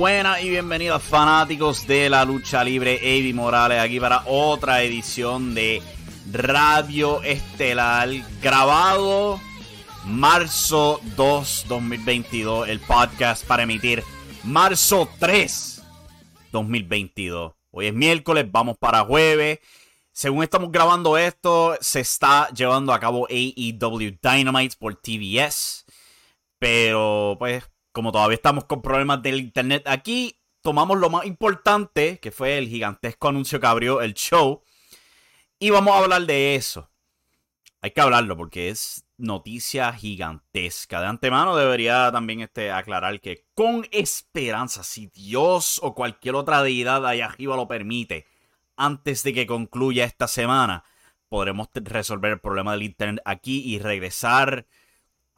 buenas y bienvenidos fanáticos de la lucha libre. Avi Morales aquí para otra edición de Radio Estelar grabado marzo 2 2022. El podcast para emitir marzo 3 2022. Hoy es miércoles, vamos para jueves. Según estamos grabando esto, se está llevando a cabo AEW Dynamite por TBS. Pero pues como todavía estamos con problemas del internet aquí, tomamos lo más importante, que fue el gigantesco anuncio que abrió el show, y vamos a hablar de eso. Hay que hablarlo porque es noticia gigantesca. De antemano debería también este, aclarar que con esperanza, si Dios o cualquier otra deidad allá arriba lo permite, antes de que concluya esta semana, podremos resolver el problema del internet aquí y regresar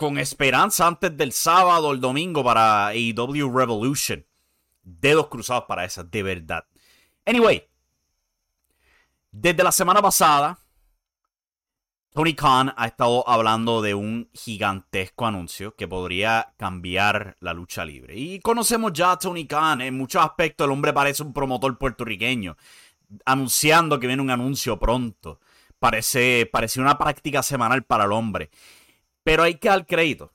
con esperanza antes del sábado o el domingo para AEW Revolution. Dedos cruzados para esa, de verdad. Anyway, desde la semana pasada, Tony Khan ha estado hablando de un gigantesco anuncio que podría cambiar la lucha libre. Y conocemos ya a Tony Khan. En muchos aspectos, el hombre parece un promotor puertorriqueño, anunciando que viene un anuncio pronto. Parece, parece una práctica semanal para el hombre. Pero hay que dar crédito.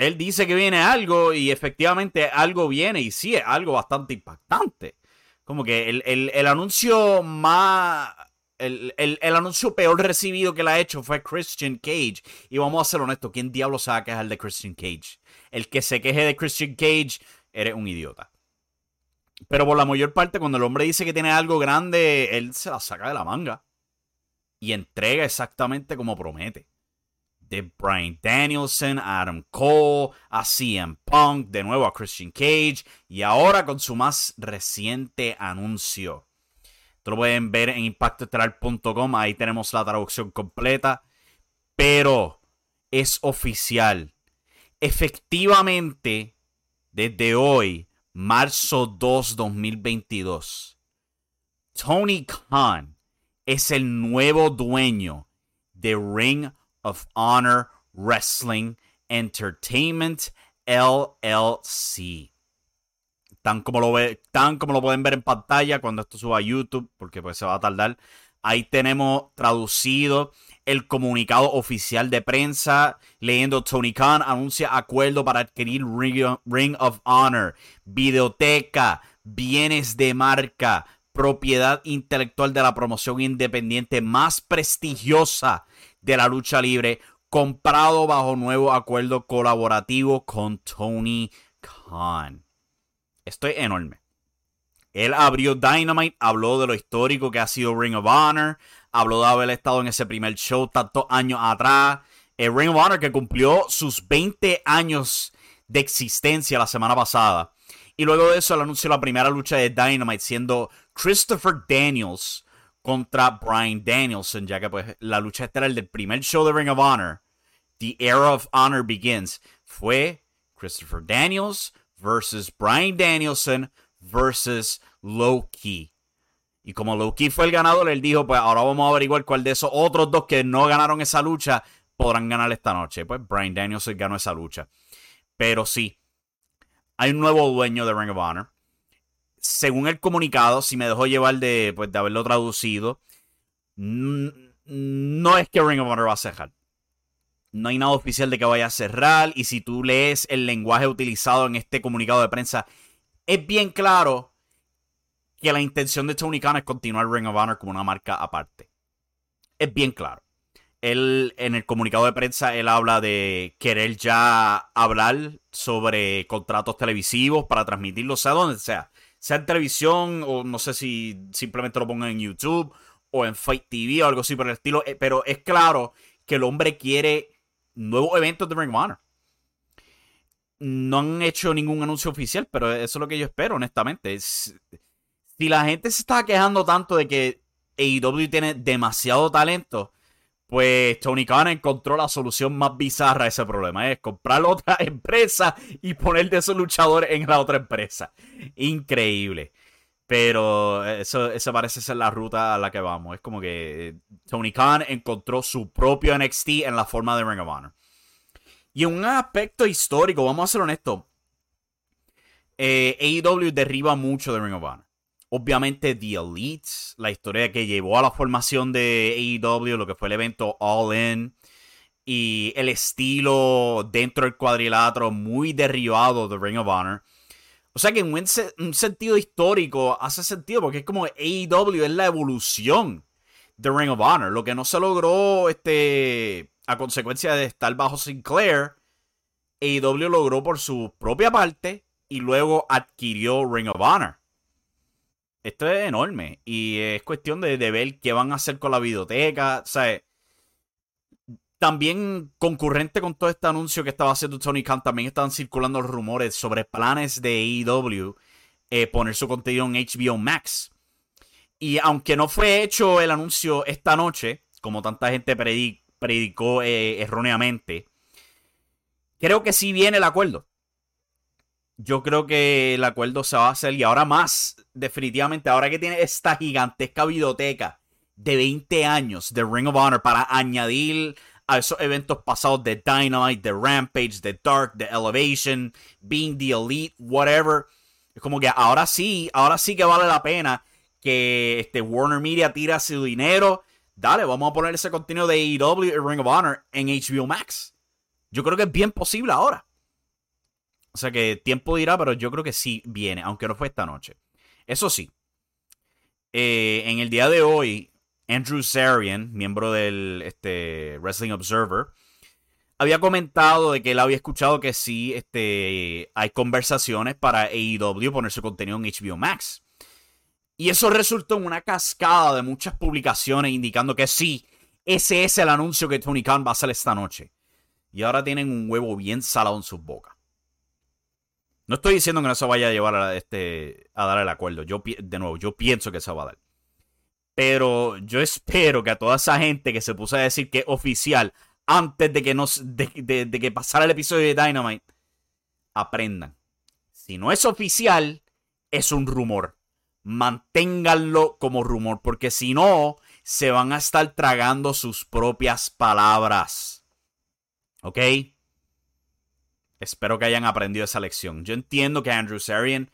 Él dice que viene algo y efectivamente algo viene y sí es algo bastante impactante. Como que el, anuncio más... El, anuncio peor recibido que le ha hecho fue Christian Cage. Y vamos a ser honestos, ¿quién diablo se va a quejar de Christian Cage? El que se queje de Christian Cage, eres un idiota. Pero por la mayor parte, cuando el hombre dice que tiene algo grande, él se la saca de la manga. Y entrega exactamente como promete de Brian Danielson, Adam Cole, a CM Punk, de nuevo a Christian Cage y ahora con su más reciente anuncio. Esto lo pueden ver en impactoestelar.com, ahí tenemos la traducción completa, pero es oficial. Efectivamente, desde hoy, marzo 2, 2022, Tony Khan es el nuevo dueño de Ring of Honor Wrestling Entertainment LLC. Tan como, lo tan como lo pueden ver en pantalla cuando esto suba a YouTube, porque pues se va a tardar. Ahí tenemos traducido el comunicado oficial de prensa, leyendo Tony Khan anuncia acuerdo para adquirir Ring of Honor, videoteca, bienes de marca, propiedad intelectual de la promoción independiente más prestigiosa de la lucha libre, comprado bajo nuevo acuerdo colaborativo con Tony Khan. Esto es enorme. Él abrió Dynamite, habló de lo histórico que ha sido Ring of Honor, habló de haber estado en ese primer show tantos años atrás. El Ring of Honor que cumplió sus 20 años de existencia la semana pasada. Y luego de eso, él anunció la primera lucha de Dynamite siendo Christopher Daniels contra Brian Danielson, ya que pues la lucha estelar del primer show de Ring of Honor, The Era of Honor Begins, fue Christopher Daniels versus Brian Danielson versus Loki. Y como Loki fue el ganador, él dijo, pues ahora vamos a averiguar cuál de esos otros dos que no ganaron esa lucha podrán ganar esta noche. Pues Brian Danielson ganó esa lucha. Pero sí, hay un nuevo dueño de Ring of Honor según el comunicado, si me dejó llevar de, pues, de haberlo traducido, no es que Ring of Honor va a cerrar. No hay nada oficial de que vaya a cerrar. Y si tú lees el lenguaje utilizado en este comunicado de prensa, es bien claro que la intención de Tony Khan es continuar Ring of Honor como una marca aparte. Es bien claro. Él, en el comunicado de prensa, él habla de querer ya hablar sobre contratos televisivos para transmitirlo, sea donde sea sea en televisión o no sé si simplemente lo pongan en YouTube o en Fight TV o algo así por el estilo. Eh, pero es claro que el hombre quiere nuevos eventos de Ring of Honor. No han hecho ningún anuncio oficial, pero eso es lo que yo espero, honestamente. si la gente se está quejando tanto de que AEW tiene demasiado talento, pues Tony Khan encontró la solución más bizarra a ese problema. Es comprar otra empresa y poner de esos luchadores en la otra empresa. Increíble. Pero eso, parece ser la ruta a la que vamos. Es como que Tony Khan encontró su propio NXT en la forma de Ring of Honor. Y en un aspecto histórico, vamos a ser honestos. eh, AEW derriba mucho de Ring of Honor. Obviamente The Elites, la historia que llevó a la formación de AEW, lo que fue el evento All In, y el estilo dentro del cuadrilátero muy derribado de Ring of Honor. O sea que en un, sentido histórico hace sentido porque es como AEW es la evolución de Ring of Honor. Lo que no se logró este, a consecuencia de estar bajo Sinclair, AEW logró por su propia parte y luego adquirió Ring of Honor. Esto es enorme y es cuestión de, ver qué van a hacer con la videoteca. O también concurrente con todo este anuncio que estaba haciendo Tony Khan, también estaban circulando rumores sobre planes de AEW eh, poner su contenido en HBO Max. Y aunque no fue hecho el anuncio esta noche, como tanta gente predicó eh, erróneamente, creo que sí viene el acuerdo yo creo que el acuerdo se va a hacer y ahora más, definitivamente, ahora que tiene esta gigantesca biblioteca de 20 años de Ring of Honor para añadir a esos eventos pasados de Dynamite, de Rampage, de Dark, de Elevation, Being the Elite, whatever. Es como que ahora sí, ahora sí que vale la pena que este Warner Media tira su dinero. Dale, vamos a poner ese contenido de AEW y Ring of Honor en HBO Max. Yo creo que es bien posible ahora. O sea que tiempo dirá, pero yo creo que sí viene, aunque no fue esta noche. Eso sí, eh, en el día de hoy, Andrew Zarian, miembro del este, Wrestling Observer, había comentado de que él había escuchado que sí este, hay conversaciones para AEW poner su contenido en HBO Max. Y eso resultó en una cascada de muchas publicaciones indicando que sí, ese es el anuncio que Tony Khan va a hacer esta noche. Y ahora tienen un huevo bien salado en sus bocas. No estoy diciendo que no se vaya a llevar a, este, a dar el acuerdo. Yo, de nuevo, yo pienso que se va a dar. Pero yo espero que a toda esa gente que se puso a decir que es oficial antes de que, nos, de, que pasara el episodio de Dynamite, aprendan. Si no es oficial, es un rumor. Manténganlo como rumor, porque si no, se van a estar tragando sus propias palabras. ¿Ok? Espero que hayan aprendido esa lección. Yo entiendo que Andrew Sarian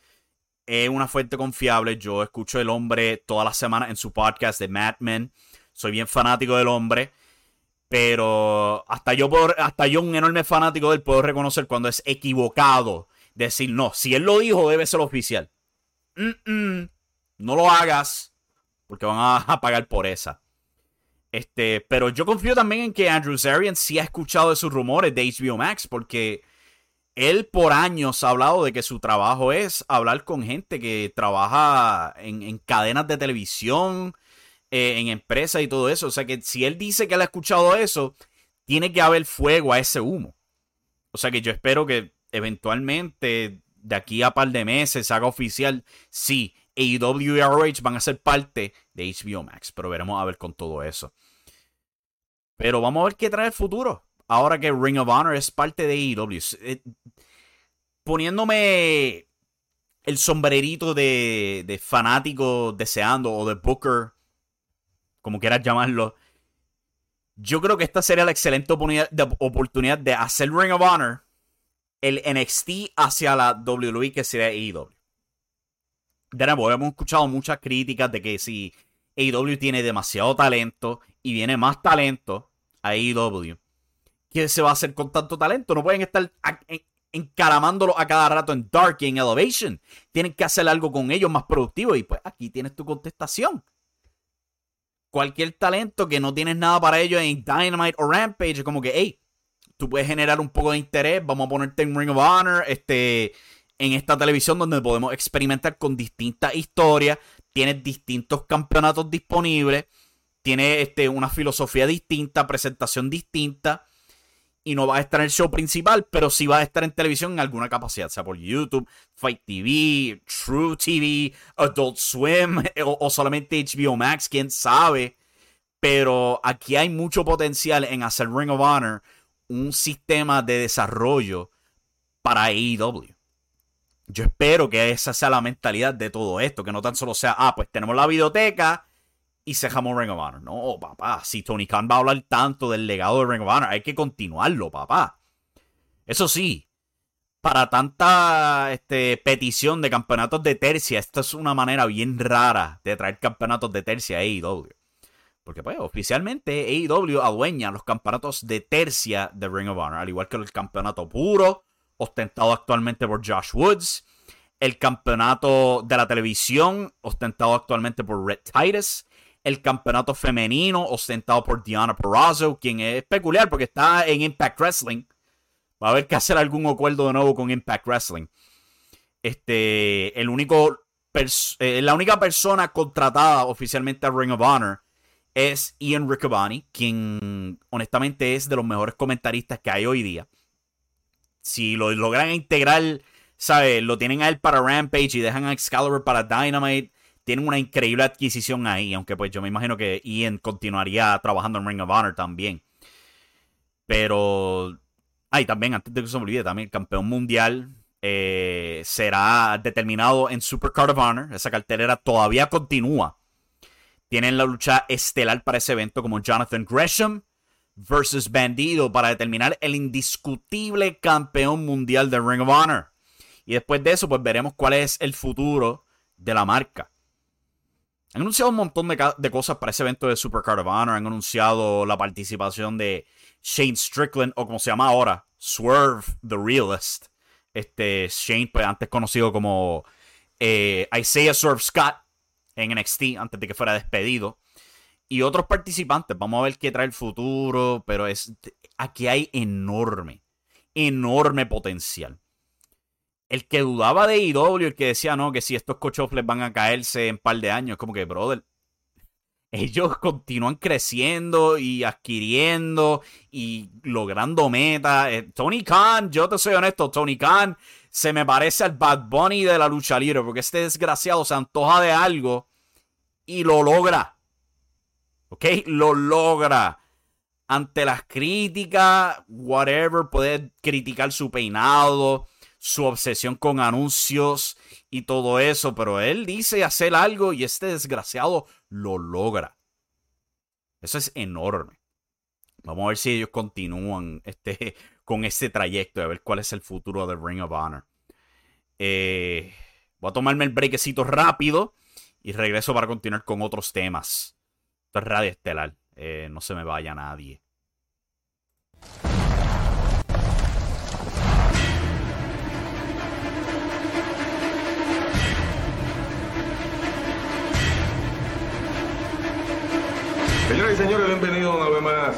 es una fuente confiable. Yo escucho el hombre todas las semanas en su podcast de Mad Men. Soy bien fanático del hombre. Pero hasta yo, hasta yo, un enorme fanático de él, puedo reconocer cuando es equivocado. Decir, no, si él lo dijo, debe ser oficial. no lo hagas, porque van a, pagar por esa. Este, pero yo confío también en que Andrew Zarian sí ha escuchado de sus rumores de HBO Max, porque él por años ha hablado de que su trabajo es hablar con gente que trabaja en, cadenas de televisión, eh, en empresas y todo eso. O sea que si él dice que él ha escuchado eso, tiene que haber fuego a ese humo. O sea que yo espero que eventualmente, de aquí a par de meses, se haga oficial, sí, AEW y ROH van a ser parte de HBO Max. Pero veremos a ver con todo eso. Pero vamos a ver qué trae el futuro ahora que Ring of Honor es parte de AEW. Eh, poniéndome el sombrerito de, fanático deseando o de Booker, como quieras llamarlo. Yo creo que esta sería la excelente oportunidad de, hacer Ring of Honor el NXT hacia la WWE que sería AEW. De nuevo, hemos escuchado muchas críticas de que si AEW tiene demasiado talento y viene más talento a AEW, ¿Qué se va a hacer con tanto talento? No pueden estar encaramándolo a cada rato en Dark y en Elevation. Tienen que hacer algo con ellos más productivo. Y pues aquí tienes tu contestación. Cualquier talento que no tienes nada para ellos en Dynamite o Rampage, como que, hey, tú puedes generar un poco de interés. Vamos a ponerte en Ring of Honor, este, en esta televisión donde podemos experimentar con distintas historias. Tienes distintos campeonatos disponibles. Tienes este, una filosofía distinta, presentación distinta y no va a estar en el show principal, pero sí va a estar en televisión en alguna capacidad, sea por YouTube, Fight TV, True TV, Adult Swim o, solamente HBO Max, quién sabe. Pero aquí hay mucho potencial en hacer Ring of Honor un sistema de desarrollo para AEW. Yo espero que esa sea la mentalidad de todo esto, que no tan solo sea, ah, pues tenemos la biblioteca y se jamó Ring of Honor. No, papá, si Tony Khan va a hablar tanto del legado de Ring of Honor, hay que continuarlo, papá. Eso sí, para tanta este, petición de campeonatos de tercia, esta es una manera bien rara de traer campeonatos de tercia a AEW. Porque pues oficialmente AEW adueña los campeonatos de tercia de Ring of Honor, al igual que el campeonato puro, ostentado actualmente por Josh Woods, el campeonato de la televisión, ostentado actualmente por Red Titus, el campeonato femenino, ostentado por Diana Perazzo, quien es peculiar porque está en Impact Wrestling. Va a haber que hacer algún acuerdo de nuevo con Impact Wrestling. Este, el único eh, la única persona contratada oficialmente a Ring of Honor es Ian Riccoboni, quien honestamente es de los mejores comentaristas que hay hoy día. Si lo logran integrar, ¿sabes? Lo tienen a él para Rampage y dejan a Excalibur para Dynamite. Tienen una increíble adquisición ahí, aunque pues yo me imagino que Ian continuaría trabajando en Ring of Honor también. Pero... Ay, también, antes de que se me olvide, también el campeón mundial eh, será determinado en Super Card of Honor. Esa cartelera todavía continúa tienen la lucha estelar para ese evento como Jonathan Gresham versus Bandido para determinar el indiscutible campeón mundial de Ring of Honor. Y después de eso, pues veremos cuál es el futuro de la marca. Han anunciado un montón de, cosas para ese evento de Super Card of Honor. Han anunciado la participación de Shane Strickland, o como se llama ahora, Swerve the Realist. Este Shane, pues antes conocido como eh, Isaiah Swerve Scott en NXT antes de que fuera despedido. Y otros participantes, vamos a ver qué trae el futuro, pero es aquí hay enorme, enorme potencial. El que dudaba de IW, el que decía, no, que si estos cochofles van a caerse en un par de años, como que, brother, ellos continúan creciendo y adquiriendo y logrando metas. Eh, Tony Khan, yo te soy honesto, Tony Khan se me parece al Bad Bunny de la lucha libre, porque este desgraciado se antoja de algo y lo logra. ¿Ok? Lo logra. Ante las críticas, whatever, puede criticar su peinado, su obsesión con anuncios y todo eso, pero él dice hacer algo y este desgraciado lo logra. Eso es enorme. Vamos a ver si ellos continúan este, con este trayecto, a ver cuál es el futuro de Ring of Honor. Eh, voy a tomarme el brequecito rápido y regreso para continuar con otros temas. Esto es Radio Estelar. Eh, no se me vaya nadie.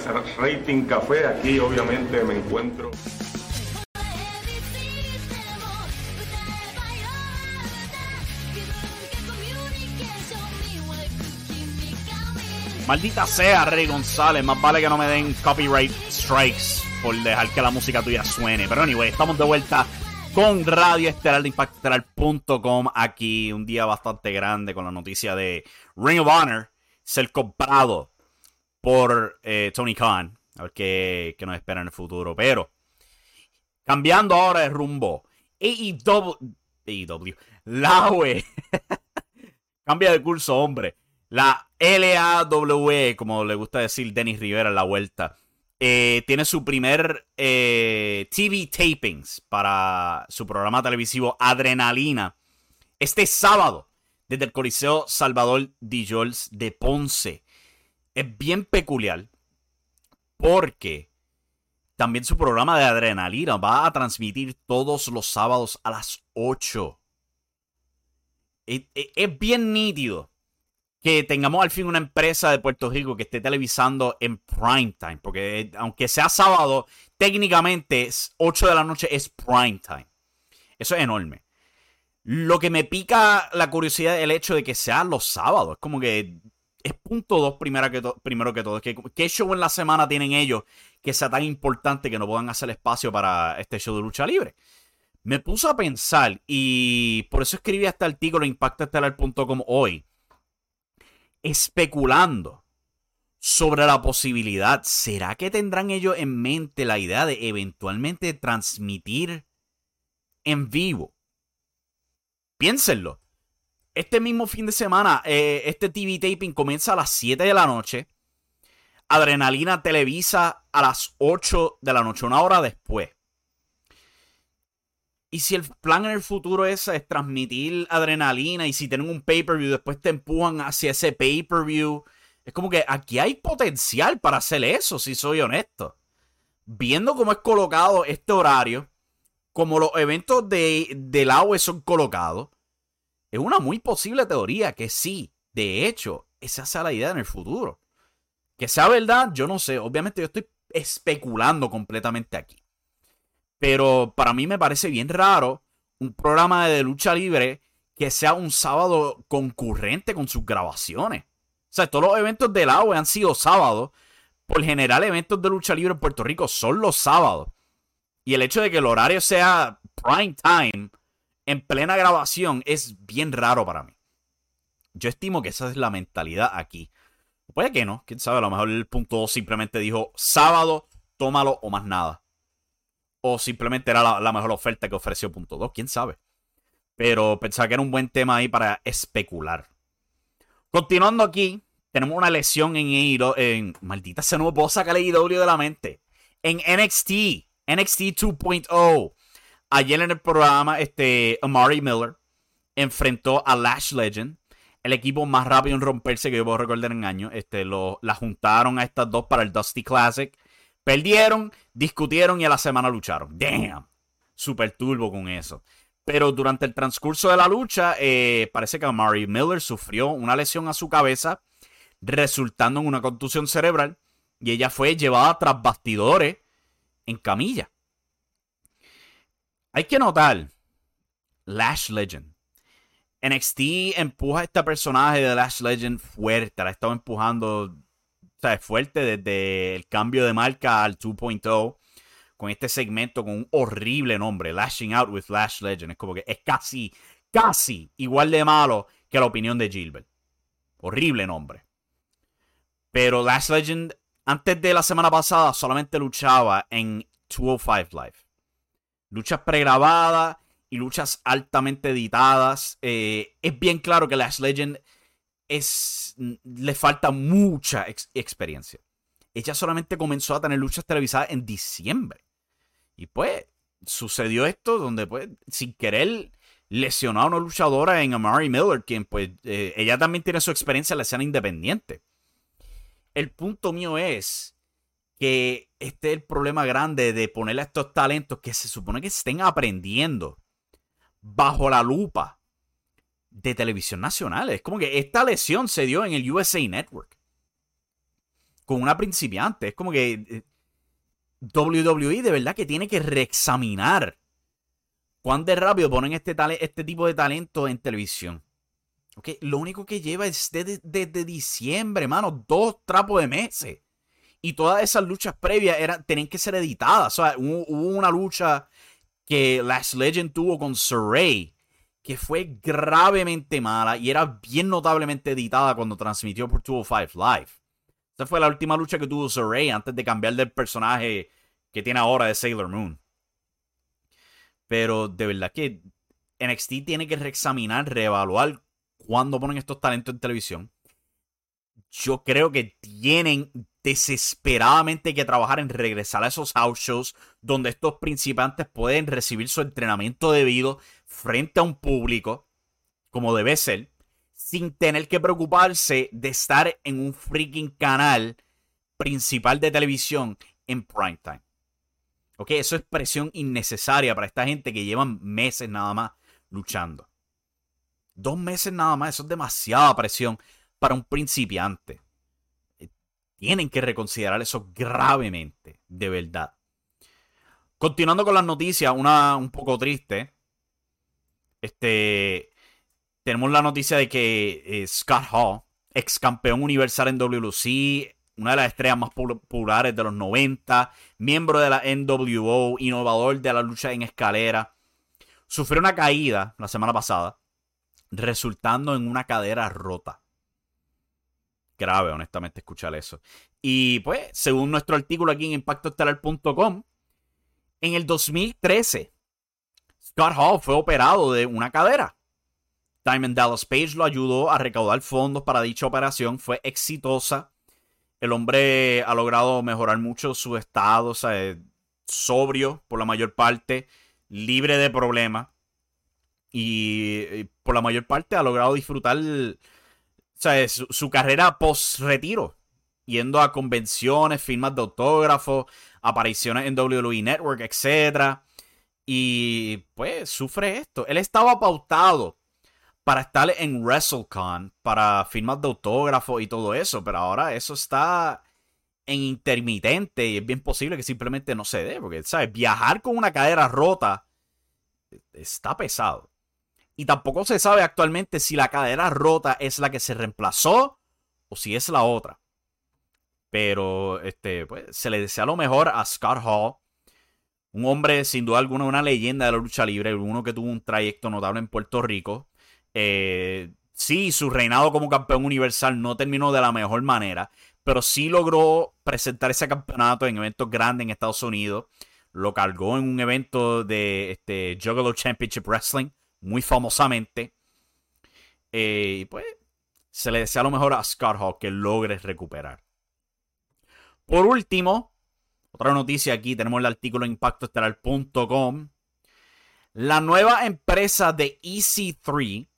A Rating Café. Aquí obviamente me encuentro. Maldita sea, Rey González. Más vale que no me den copyright strikes por dejar que la música tuya suene. Pero anyway, estamos de vuelta con Radio Estelar de Impactestelar.com. Aquí un día bastante grande con la noticia de Ring of Honor ser comprado por eh, Tony Khan. A ver qué, nos espera en el futuro. Pero, cambiando ahora de rumbo. AEW. AEW. La UE. Cambia de curso, hombre. La LAWE, como le gusta decir Denis Rivera en la vuelta. Eh, tiene su primer eh, TV tapings para su programa televisivo Adrenalina este sábado desde el Coliseo Salvador Dijols de Ponce es bien peculiar porque también su programa de adrenalina va a transmitir todos los sábados a las 8. Es, bien nítido que tengamos al fin una empresa de Puerto Rico que esté televisando en prime time. Porque aunque sea sábado, técnicamente 8 de la noche es prime time. Eso es enorme. Lo que me pica la curiosidad es el hecho de que sea los sábados. Es como que es punto dos primero que, primero que todo. Que, ¿Qué show en la semana tienen ellos que sea tan importante que no puedan hacer espacio para este show de lucha libre? Me puso a pensar y por eso escribí este artículo en impactoestelar.com hoy, especulando sobre la posibilidad, ¿será que tendrán ellos en mente la idea de eventualmente transmitir en vivo? Piénsenlo este mismo fin de semana, eh, este TV taping comienza a las 7 de la noche. Adrenalina televisa a las 8 de la noche, una hora después. Y si el plan en el futuro es, es transmitir adrenalina y si tienen un pay-per-view, después te empujan hacia ese pay-per-view. Es como que aquí hay potencial para hacer eso, si soy honesto. Viendo cómo es colocado este horario, como los eventos de, del AOE son colocados, es una muy posible teoría que sí, de hecho, esa sea la idea en el futuro. Que sea verdad, yo no sé. Obviamente yo estoy especulando completamente aquí. Pero para mí me parece bien raro un programa de lucha libre que sea un sábado concurrente con sus grabaciones. O sea, todos los eventos del AOE han sido sábados. Por general, eventos de lucha libre en Puerto Rico son los sábados. Y el hecho de que el horario sea prime time en plena grabación es bien raro para mí. Yo estimo que esa es la mentalidad aquí. Puede que no, quién sabe, a lo mejor el punto 2 simplemente dijo sábado, tómalo o más nada. O simplemente era la, mejor oferta que ofreció punto 2, quién sabe. Pero pensaba que era un buen tema ahí para especular. Continuando aquí, tenemos una lesión en AEW. En, maldita se no puedo sacar AEW de la mente. En NXT, NXT 2.0. Ayer en el programa, este, Amari Miller enfrentó a Lash Legend el equipo más rápido en romperse que yo puedo recordar en años. Este, lo, la juntaron a estas dos para el Dusty Classic. Perdieron, discutieron y a la semana lucharon. Damn. Super turbo con eso. Pero durante el transcurso de la lucha, eh, parece que Amari Miller sufrió una lesión a su cabeza, resultando en una contusión cerebral. Y ella fue llevada tras bastidores en camilla. Hay que notar, Lash Legend NXT empuja a este personaje de Lash Legend fuerte. La ha estado empujando o sea, fuerte desde el cambio de marca al 2.0 con este segmento con un horrible nombre, Lashing Out with Lash Legend. Es como que es casi, casi igual de malo que la opinión de Gilbert. Horrible nombre. Pero Lash Legend, antes de la semana pasada, solamente luchaba en 205 Live. Luchas pregrabadas y luchas altamente editadas. Eh, es bien claro que Lash Legend es, le falta mucha experiencia. Ella solamente comenzó a tener luchas televisadas en diciembre. Y pues sucedió esto donde pues sin querer lesionó a una luchadora en Amari Miller, quien pues eh, ella también tiene su experiencia en la escena independiente. El punto mío es que este es el problema grande de ponerle a estos talentos que se supone que estén aprendiendo bajo la lupa de televisión nacional. Es como que esta lesión se dio en el USA Network. Con una principiante. Es como que eh, WWE de verdad que tiene que reexaminar cuán de rápido ponen este, este tipo de talento en televisión. Okay, lo único que lleva es desde, diciembre, mano, dos trapos de meses. Y todas esas luchas previas eran, tenían que ser editadas. O sea, hubo una lucha que Last Legend tuvo con Saray, que fue gravemente mala y era bien notablemente editada cuando transmitió por 205 Live. Esa fue la última lucha que tuvo Saray antes de cambiar del personaje que tiene ahora de Sailor Moon. Pero de verdad que NXT tiene que reexaminar, reevaluar cuándo ponen estos talentos en televisión. Yo creo que tienen desesperadamente que trabajar en regresar a esos house shows donde estos principantes pueden recibir su entrenamiento debido frente a un público, como debe ser, sin tener que preocuparse de estar en un freaking canal principal de televisión en prime time. Ok, eso es presión innecesaria para esta gente que llevan meses nada más luchando. Dos meses nada más, eso es demasiada presión para un principiante. Tienen que reconsiderar eso gravemente, de verdad. Continuando con las noticias, una un poco triste. Este. Tenemos la noticia de que eh, Scott Hall, ex campeón universal en WLC, una de las estrellas más populares de los 90, miembro de la NWO, innovador de la lucha en escalera, sufrió una caída la semana pasada, resultando en una cadera rota grave, honestamente, escuchar eso. Y pues, según nuestro artículo aquí en impactoestelar.com, en el 2013, Scott Hall fue operado de una cadera. Diamond Dallas Page lo ayudó a recaudar fondos para dicha operación. Fue exitosa. El hombre ha logrado mejorar mucho su estado, o sea, sobrio por la mayor parte. libre de problemas. Y, por la mayor parte ha logrado disfrutar su, su carrera post-retiro. Yendo a convenciones, firmas de autógrafos, apariciones en WWE Network, etc. Y pues sufre esto. Él estaba pautado para estar en WrestleCon, para firmas de autógrafos y todo eso, pero ahora eso está en intermitente y es bien posible que simplemente no se dé, porque, ¿sabes? Viajar con una cadera rota está pesado. Y tampoco se sabe actualmente si la cadera rota es la que se reemplazó o si es la otra. Pero este, pues, se le desea lo mejor a Scott Hall. Un hombre, sin duda alguna, una leyenda de la lucha libre. Uno que tuvo un trayecto notable en Puerto Rico. Eh, sí, su reinado como campeón universal no terminó de la mejor manera. Pero sí logró presentar ese campeonato en eventos grandes en Estados Unidos. Lo cargó en un evento de este, Juggalo Championship Wrestling, muy famosamente. Eh, y pues se le desea lo mejor a Hall que logre recuperar. Por último, otra noticia aquí, tenemos el artículo impactoestelar.com. La nueva empresa de EC3,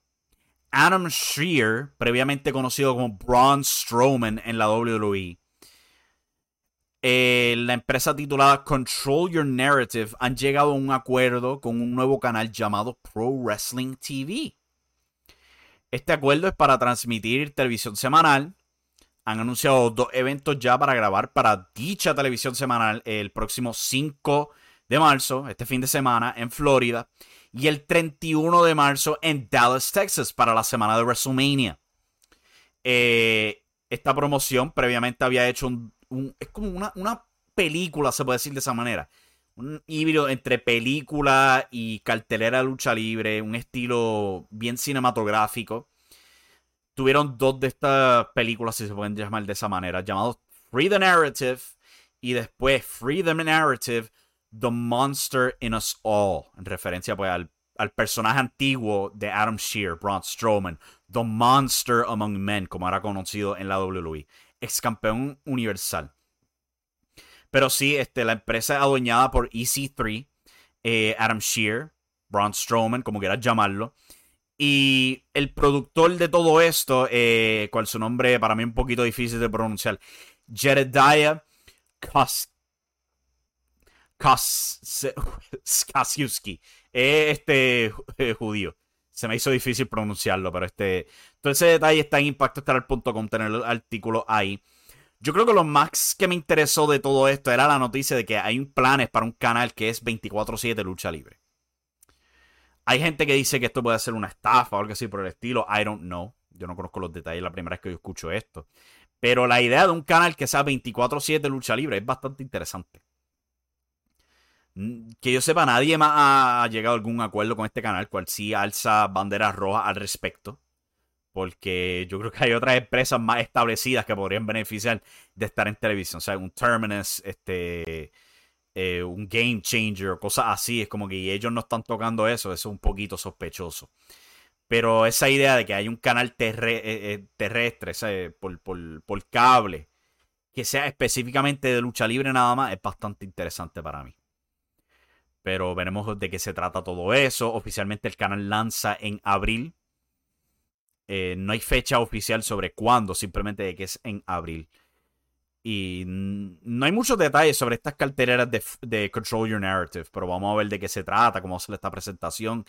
Adam Shear, previamente conocido como Braun Strowman en la WWE, eh, la empresa titulada Control Your Narrative han llegado a un acuerdo con un nuevo canal llamado Pro Wrestling TV. Este acuerdo es para transmitir televisión semanal, han anunciado dos eventos ya para grabar para dicha televisión semanal el próximo 5 de marzo, este fin de semana, en Florida, y el 31 de marzo en Dallas, Texas, para la semana de WrestleMania. Eh, esta promoción previamente había hecho un. Es como una, una película, se puede decir de esa manera. Un híbrido entre película y cartelera de lucha libre, un estilo bien cinematográfico tuvieron dos de estas películas, si se pueden llamar de esa manera, llamados Free the Narrative y después Free the Narrative, The Monster in Us All, en referencia pues al, personaje antiguo de Adam Shear, Braun Strowman, The Monster Among Men, como era conocido en la WWE, ex campeón universal. Pero sí, este, la empresa es adueñada por EC3, eh, Adam Shear, Braun Strowman, como quieras llamarlo. Y el productor de todo esto, eh, cual su nombre para mí un poquito difícil de pronunciar, Jedediah Kasiuski, es este eh, judío. Se me hizo difícil pronunciarlo, pero este. Todo ese detalle está en impactoestelar.com, tener el artículo ahí. Yo creo que lo más que me interesó de todo esto era la noticia de que hay planes para un canal que es 24-7 lucha libre. Hay gente que dice que esto puede ser una estafa o algo así por el estilo. I don't know. Yo no conozco los detalles, la primera vez que yo escucho esto. Pero la idea de un canal que sea 24-7 lucha libre es bastante interesante. Mm, que yo sepa, nadie más ha llegado a algún acuerdo con este canal, cual sí alza banderas rojas al respecto. Porque yo creo que hay otras empresas más establecidas que podrían beneficiar de estar en televisión. O sea, un Terminus, este eh, un game changer cosas así. Es como que ellos no están tocando eso, eso es un poquito sospechoso. Pero esa idea de que hay un canal eh, eh, terrestre, por, por, cable, que sea específicamente de lucha libre nada más, es bastante interesante para mí. Pero veremos de qué se trata todo eso. Oficialmente el canal lanza en abril. no hay fecha oficial sobre cuándo, simplemente de que es en abril. Y no hay muchos detalles sobre estas cartereras de, Control Your Narrative, pero vamos a ver de qué se trata, cómo hacer esta presentación.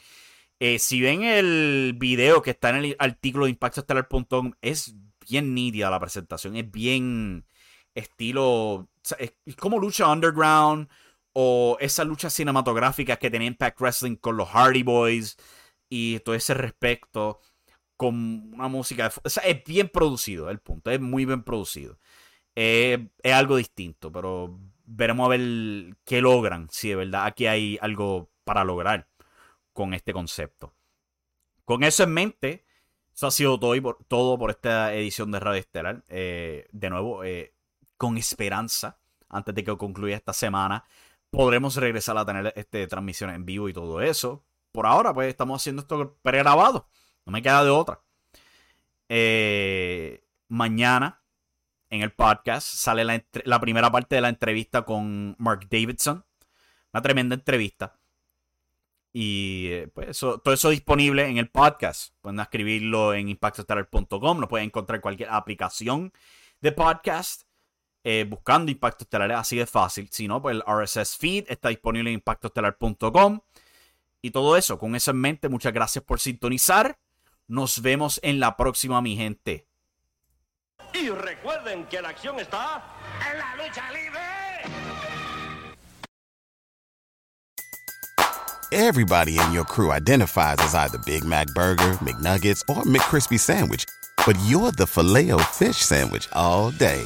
Eh, si ven el video que está en el artículo de impactostellar.com, es bien nítida la presentación, es bien estilo, es como lucha underground o esas luchas cinematográficas que tenía Impact Wrestling con los Hardy Boys y todo ese respecto con una música, o sea, es bien producido, el punto, es muy bien producido es, algo distinto, pero veremos a ver qué logran, si de verdad aquí hay algo para lograr con este concepto. Con eso en mente, eso ha sido todo, por, todo por esta edición de Radio Estelar. Eh, de nuevo, eh, con esperanza, antes de que concluya esta semana, podremos regresar a tener este, transmisiones en vivo y todo eso. Por ahora, pues estamos haciendo esto pregrabado. No me queda de otra. Eh, mañana en el podcast sale la, primera parte de la entrevista con Mark Davidson. Una tremenda entrevista. Y eh, pues eso, todo eso disponible en el podcast. Pueden escribirlo en impactoestelar.com. Lo pueden encontrar en cualquier aplicación de podcast. Eh, buscando Impacto Estelar es así de fácil. Si no, pues el RSS feed está disponible en impactoestelar.com. Y todo eso, con eso en mente, muchas gracias por sintonizar. Nos vemos en la próxima, mi gente. Y recuerden que la acción está en la lucha libre. Everybody in your crew identifies as either Big Mac Burger, McNuggets, or McCrispy Sandwich. But you're the filet fish Sandwich all day.